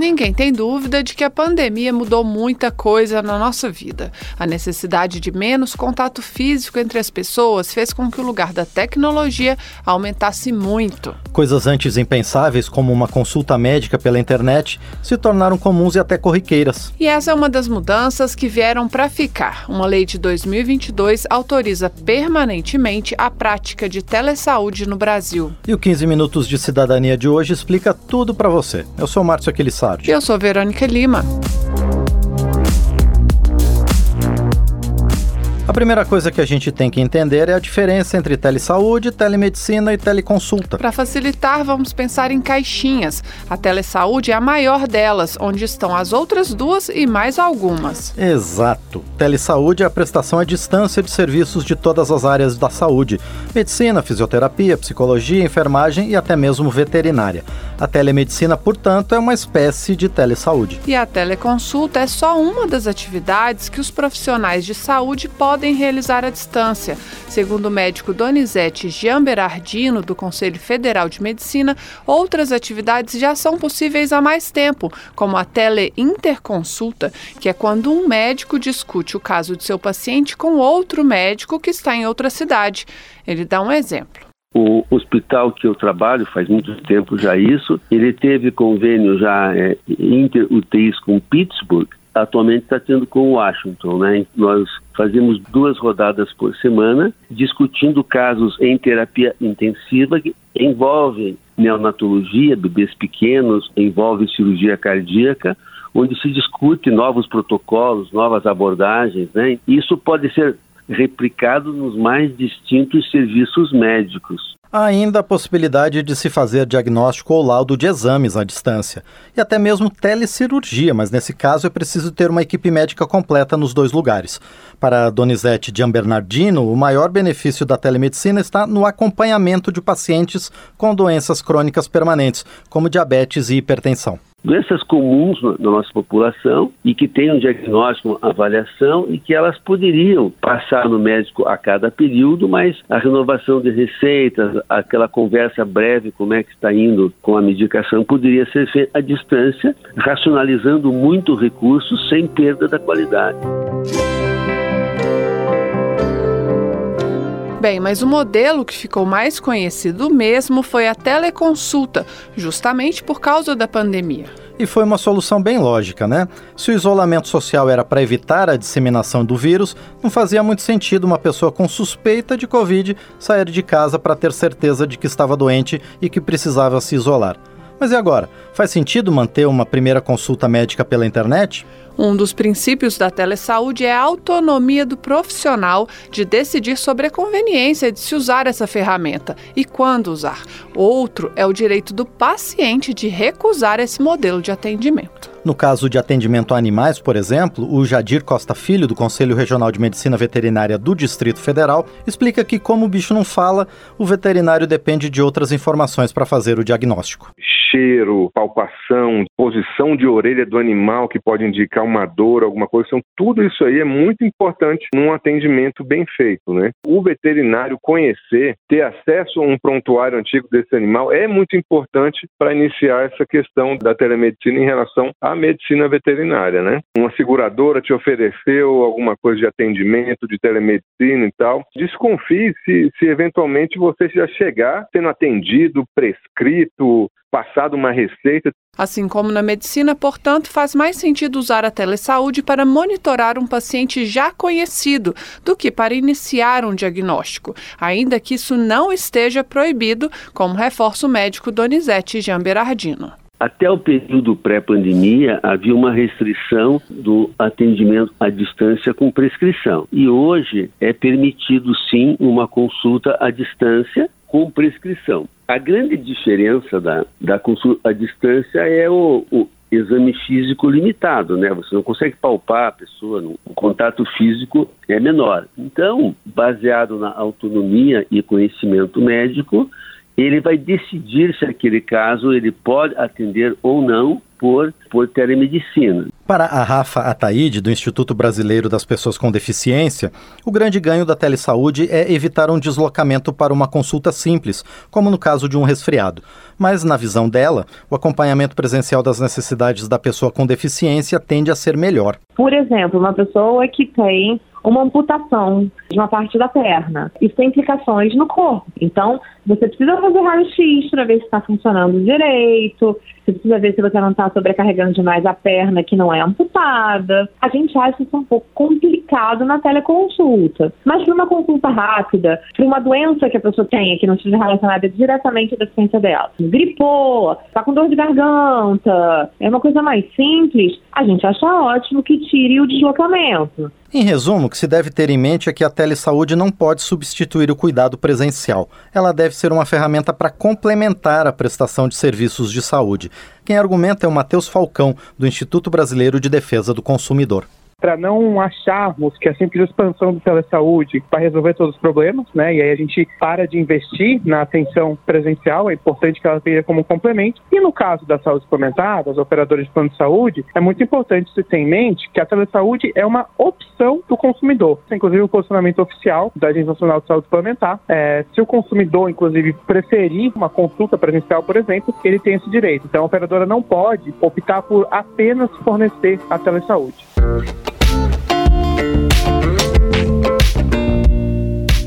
Ninguém tem dúvida de que a pandemia mudou muita coisa na nossa vida. A necessidade de menos contato físico entre as pessoas fez com que o lugar da tecnologia aumentasse muito. Coisas antes impensáveis, como uma consulta médica pela internet, se tornaram comuns e até corriqueiras. E essa é uma das mudanças que vieram para ficar. Uma lei de 2022 autoriza permanentemente a prática de telesaúde no Brasil. E o 15 Minutos de Cidadania de hoje explica tudo para você. Eu sou Márcio Aquilissardi. Eu sou Verônica Lima. A primeira coisa que a gente tem que entender é a diferença entre telesaúde, telemedicina e teleconsulta. Para facilitar, vamos pensar em caixinhas. A telesaúde é a maior delas, onde estão as outras duas e mais algumas. Exato. Telesaúde é a prestação à distância de serviços de todas as áreas da saúde: medicina, fisioterapia, psicologia, enfermagem e até mesmo veterinária. A telemedicina, portanto, é uma espécie de telesaúde. E a teleconsulta é só uma das atividades que os profissionais de saúde podem realizar à distância. Segundo o médico Donizete Jean Berardino, do Conselho Federal de Medicina, outras atividades já são possíveis há mais tempo, como a teleinterconsulta, que é quando um médico discute o caso de seu paciente com outro médico que está em outra cidade. Ele dá um exemplo. O hospital que eu trabalho, faz muito tempo já isso, ele teve convênio já é, inter-UTIs com Pittsburgh, atualmente está tendo com Washington, né? Nós fazemos duas rodadas por semana, discutindo casos em terapia intensiva que envolvem neonatologia, bebês pequenos, envolve cirurgia cardíaca, onde se discute novos protocolos, novas abordagens, né? Isso pode ser replicado nos mais distintos serviços médicos. Há ainda a possibilidade de se fazer diagnóstico ou laudo de exames à distância, e até mesmo telecirurgia, mas nesse caso é preciso ter uma equipe médica completa nos dois lugares. Para Donizete Gianbernardino, o maior benefício da telemedicina está no acompanhamento de pacientes com doenças crônicas permanentes, como diabetes e hipertensão doenças comuns na nossa população e que têm um diagnóstico, uma avaliação e que elas poderiam passar no médico a cada período, mas a renovação de receitas, aquela conversa breve, como é que está indo com a medicação, poderia ser feita à distância, racionalizando muito recursos sem perda da qualidade. Bem, mas o modelo que ficou mais conhecido mesmo foi a teleconsulta, justamente por causa da pandemia. E foi uma solução bem lógica, né? Se o isolamento social era para evitar a disseminação do vírus, não fazia muito sentido uma pessoa com suspeita de Covid sair de casa para ter certeza de que estava doente e que precisava se isolar. Mas e agora? Faz sentido manter uma primeira consulta médica pela internet? Um dos princípios da telesaúde é a autonomia do profissional de decidir sobre a conveniência de se usar essa ferramenta e quando usar. Outro é o direito do paciente de recusar esse modelo de atendimento. No caso de atendimento a animais, por exemplo, o Jadir Costa Filho, do Conselho Regional de Medicina Veterinária do Distrito Federal, explica que, como o bicho não fala, o veterinário depende de outras informações para fazer o diagnóstico. Cheiro, palpação, posição de orelha do animal que pode indicar uma dor, alguma coisa. Então, tudo isso aí é muito importante num atendimento bem feito, né? O veterinário conhecer, ter acesso a um prontuário antigo desse animal é muito importante para iniciar essa questão da telemedicina em relação à medicina veterinária, né? Uma seguradora te ofereceu alguma coisa de atendimento, de telemedicina e tal. Desconfie se, se eventualmente você já chegar sendo atendido, prescrito, passado uma receita. Assim como na medicina, portanto, faz mais sentido usar a telesaúde para monitorar um paciente já conhecido do que para iniciar um diagnóstico, ainda que isso não esteja proibido, como reforça o médico Donizete Jean Berardino. Até o período pré-pandemia, havia uma restrição do atendimento à distância com prescrição. E hoje é permitido, sim, uma consulta à distância com prescrição. A grande diferença da, da consulta à distância é o, o exame físico limitado, né? Você não consegue palpar a pessoa, o contato físico é menor. Então, baseado na autonomia e conhecimento médico, ele vai decidir se aquele caso ele pode atender ou não por, por telemedicina. Para a Rafa Ataíde, do Instituto Brasileiro das Pessoas com Deficiência, o grande ganho da telesaúde é evitar um deslocamento para uma consulta simples, como no caso de um resfriado. Mas, na visão dela, o acompanhamento presencial das necessidades da pessoa com deficiência tende a ser melhor. Por exemplo, uma pessoa que tem uma amputação de uma parte da perna. Isso tem implicações no corpo. Então, você precisa fazer raio-x para ver se está funcionando direito, você precisa ver se você não está sobrecarregando demais a perna que não é amputada. A gente acha isso um pouco complicado na teleconsulta. Mas para uma consulta rápida, para uma doença que a pessoa tenha que não esteja relacionada diretamente à deficiência dela, gripou, está com dor de garganta, é uma coisa mais simples, a gente acha ótimo que tire o deslocamento. Em resumo, o que se deve ter em mente é que a telesaúde não pode substituir o cuidado presencial. Ela deve ser uma ferramenta para complementar a prestação de serviços de saúde. Quem argumenta é o Matheus Falcão, do Instituto Brasileiro de Defesa do Consumidor para não acharmos que a simples expansão do telesaúde vai resolver todos os problemas, né? E aí a gente para de investir na atenção presencial, é importante que ela venha como complemento. E no caso da saúde suplementar, das operadoras de plano de saúde, é muito importante se ter em mente que a telesaúde é uma opção do consumidor. Inclusive o posicionamento oficial da Agência Nacional de Saúde Suplementar, é, se o consumidor, inclusive, preferir uma consulta presencial, por exemplo, ele tem esse direito. Então a operadora não pode optar por apenas fornecer a telesaúde.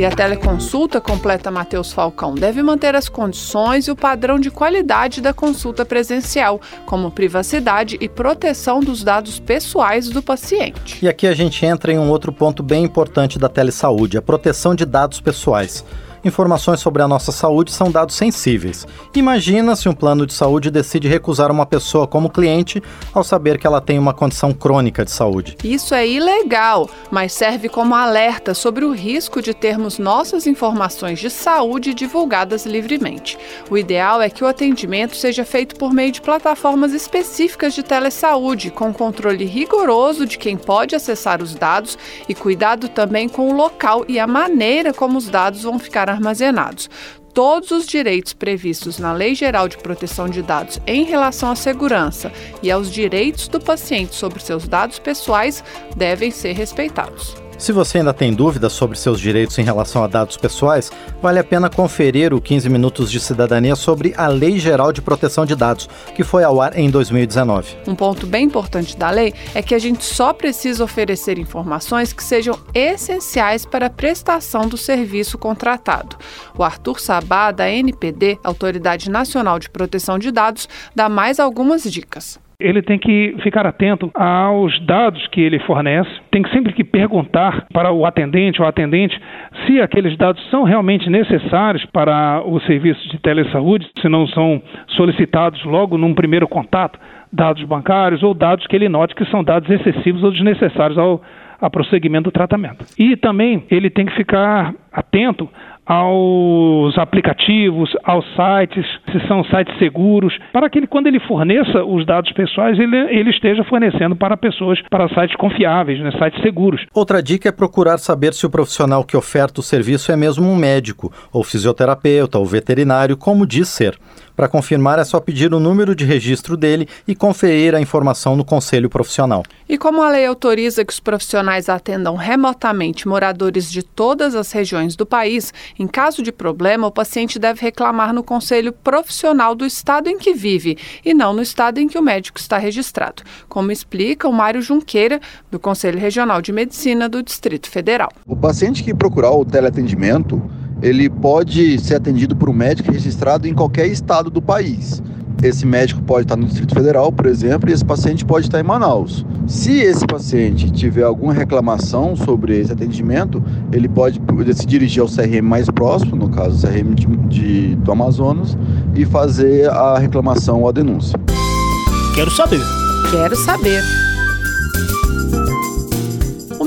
E a teleconsulta, completa Matheus Falcão, deve manter as condições e o padrão de qualidade da consulta presencial, como privacidade e proteção dos dados pessoais do paciente. E aqui a gente entra em um outro ponto bem importante da telesaúde, a proteção de dados pessoais informações sobre a nossa saúde são dados sensíveis. Imagina se um plano de saúde decide recusar uma pessoa como cliente ao saber que ela tem uma condição crônica de saúde. Isso é ilegal, mas serve como alerta sobre o risco de termos nossas informações de saúde divulgadas livremente. O ideal é que o atendimento seja feito por meio de plataformas específicas de telesaúde, com controle rigoroso de quem pode acessar os dados e cuidado também com o local e a maneira como os dados vão ficar armazenados. Todos os direitos previstos na Lei Geral de Proteção de Dados em relação à segurança e aos direitos do paciente sobre seus dados pessoais devem ser respeitados. Se você ainda tem dúvidas sobre seus direitos em relação a dados pessoais, vale a pena conferir o 15 Minutos de Cidadania sobre a Lei Geral de Proteção de Dados, que foi ao ar em 2019. Um ponto bem importante da lei é que a gente só precisa oferecer informações que sejam essenciais para a prestação do serviço contratado. O Arthur Sabá, da NPD, Autoridade Nacional de Proteção de Dados, dá mais algumas dicas ele tem que ficar atento aos dados que ele fornece, tem que sempre que perguntar para o atendente ou atendente se aqueles dados são realmente necessários para o serviço de telesaúde, se não são solicitados logo num primeiro contato, dados bancários ou dados que ele note que são dados excessivos ou desnecessários ao, ao prosseguimento do tratamento. E também ele tem que ficar atento aos aplicativos, aos sites, se são sites seguros, para que ele, quando ele forneça os dados pessoais, ele, ele esteja fornecendo para pessoas, para sites confiáveis, né, sites seguros. Outra dica é procurar saber se o profissional que oferta o serviço é mesmo um médico, ou fisioterapeuta, ou veterinário, como diz ser. Para confirmar, é só pedir o número de registro dele e conferir a informação no conselho profissional. E como a lei autoriza que os profissionais atendam remotamente moradores de todas as regiões do país, em caso de problema, o paciente deve reclamar no conselho profissional do estado em que vive e não no estado em que o médico está registrado, como explica o Mário Junqueira, do Conselho Regional de Medicina do Distrito Federal. O paciente que procurar o teleatendimento ele pode ser atendido por um médico registrado em qualquer estado do país. Esse médico pode estar no Distrito Federal, por exemplo, e esse paciente pode estar em Manaus. Se esse paciente tiver alguma reclamação sobre esse atendimento, ele pode se dirigir ao CRM mais próximo, no caso o CRM de, de, do Amazonas, e fazer a reclamação ou a denúncia. Quero saber. Quero saber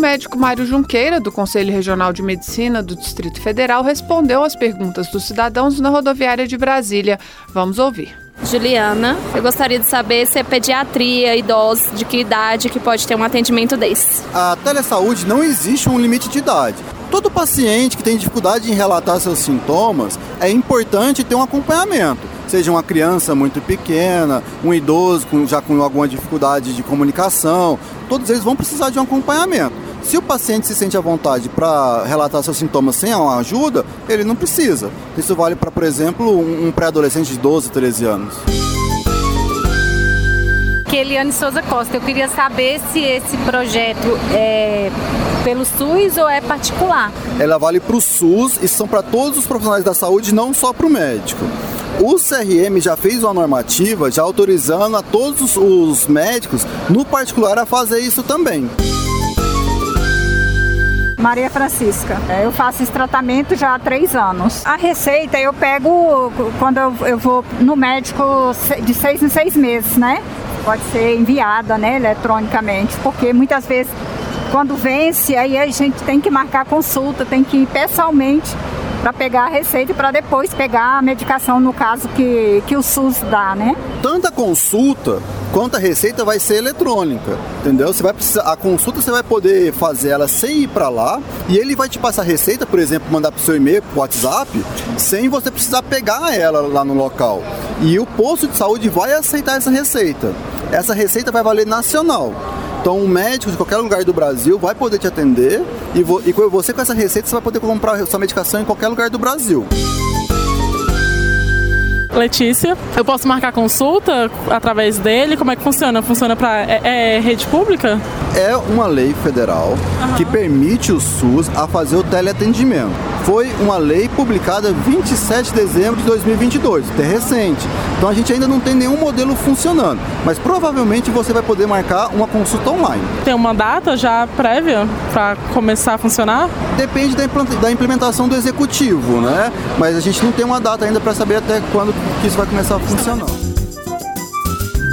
médico Mário Junqueira, do Conselho Regional de Medicina do Distrito Federal, respondeu às perguntas dos cidadãos na rodoviária de Brasília. Vamos ouvir. Juliana, eu gostaria de saber se é pediatria, idosos, de que idade que pode ter um atendimento desse. A telesaúde não existe um limite de idade. Todo paciente que tem dificuldade em relatar seus sintomas, é importante ter um acompanhamento. Seja uma criança muito pequena, um idoso com, já com alguma dificuldade de comunicação, todos eles vão precisar de um acompanhamento. Se o paciente se sente à vontade para relatar seus sintomas sem uma ajuda, ele não precisa. Isso vale para, por exemplo, um pré-adolescente de 12, 13 anos aqui Eliane Souza Costa. Eu queria saber se esse projeto é pelo SUS ou é particular. Ela vale para o SUS e são para todos os profissionais da saúde, não só para o médico. O CRM já fez uma normativa já autorizando a todos os médicos, no particular, a fazer isso também. Maria Francisca. Eu faço esse tratamento já há três anos. A receita eu pego quando eu, vou no médico de seis em seis meses, né? pode ser enviada né, eletronicamente, porque muitas vezes quando vence, aí a gente tem que marcar consulta, tem que ir pessoalmente para pegar a receita e para depois pegar a medicação no caso que, que o SUS dá, né? Tanto a consulta quanto a receita vai ser eletrônica, entendeu? Você vai precisar, a consulta você vai poder fazer ela sem ir para lá e ele vai te passar a receita, por exemplo, mandar para o seu e-mail, pro WhatsApp, sem você precisar pegar ela lá no local. E o posto de saúde vai aceitar essa receita. Essa receita vai valer nacional. Então, um médico de qualquer lugar do Brasil vai poder te atender e, vo e você com essa receita você vai poder comprar sua medicação em qualquer lugar do Brasil. Letícia. Eu posso marcar consulta através dele? Como é que funciona? Funciona para é, é, rede pública? É uma lei federal uhum. que permite o SUS a fazer o teleatendimento foi uma lei publicada 27 de dezembro de 2022, até recente. Então a gente ainda não tem nenhum modelo funcionando, mas provavelmente você vai poder marcar uma consulta online. Tem uma data já prévia para começar a funcionar? Depende da implementação do executivo, né? Mas a gente não tem uma data ainda para saber até quando que isso vai começar a funcionar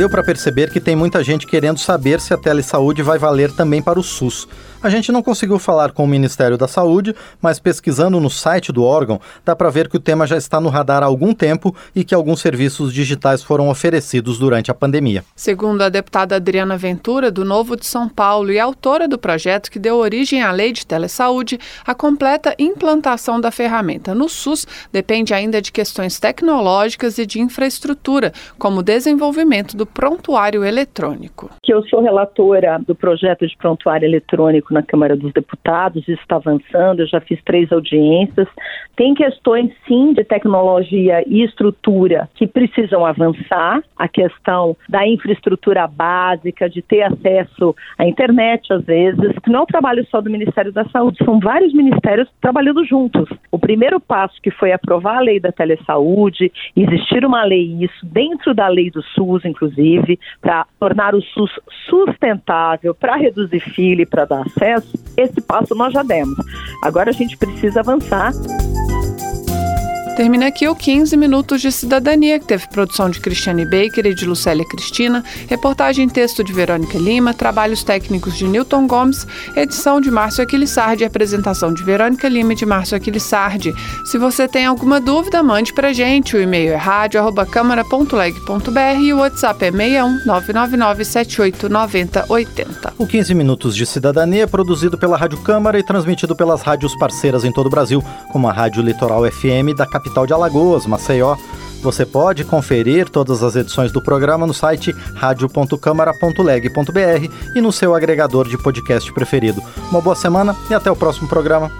deu para perceber que tem muita gente querendo saber se a telesaúde vai valer também para o SUS. A gente não conseguiu falar com o Ministério da Saúde, mas pesquisando no site do órgão, dá para ver que o tema já está no radar há algum tempo e que alguns serviços digitais foram oferecidos durante a pandemia. Segundo a deputada Adriana Ventura, do Novo de São Paulo e autora do projeto que deu origem à Lei de Telesaúde, a completa implantação da ferramenta no SUS depende ainda de questões tecnológicas e de infraestrutura, como o desenvolvimento do prontuário eletrônico. Eu sou relatora do projeto de prontuário eletrônico na Câmara dos Deputados, isso está avançando, eu já fiz três audiências. Tem questões, sim, de tecnologia e estrutura que precisam avançar, a questão da infraestrutura básica, de ter acesso à internet, às vezes, que não é um trabalho só do Ministério da Saúde, são vários ministérios trabalhando juntos. O primeiro passo que foi aprovar a lei da telesaúde, existir uma lei isso dentro da lei do SUS, inclusive, para tornar o SUS sustentável, para reduzir fila e para dar acesso, esse passo nós já demos. Agora a gente precisa avançar. Termina aqui o 15 Minutos de Cidadania, que teve produção de Cristiane Baker e de Lucélia Cristina, reportagem e texto de Verônica Lima, trabalhos técnicos de Newton Gomes, edição de Márcio Aquilissardi e apresentação de Verônica Lima e de Márcio Aquilissardi. Se você tem alguma dúvida, mande pra gente. O e-mail é rádio.câmara.leg.br e o WhatsApp é 61 999 789080. O 15 Minutos de Cidadania é produzido pela Rádio Câmara e transmitido pelas rádios parceiras em todo o Brasil, como a Rádio Litoral FM da capital capital de Alagoas, Maceió. Você pode conferir todas as edições do programa no site radio.câmara.leg.br e no seu agregador de podcast preferido. Uma boa semana e até o próximo programa.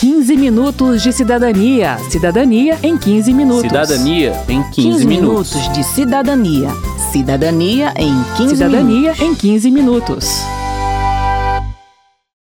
15 minutos de cidadania. Cidadania em 15 minutos. Cidadania em 15, 15 minutos. minutos de cidadania. Cidadania em 15 Cidadania minutos. em 15 minutos.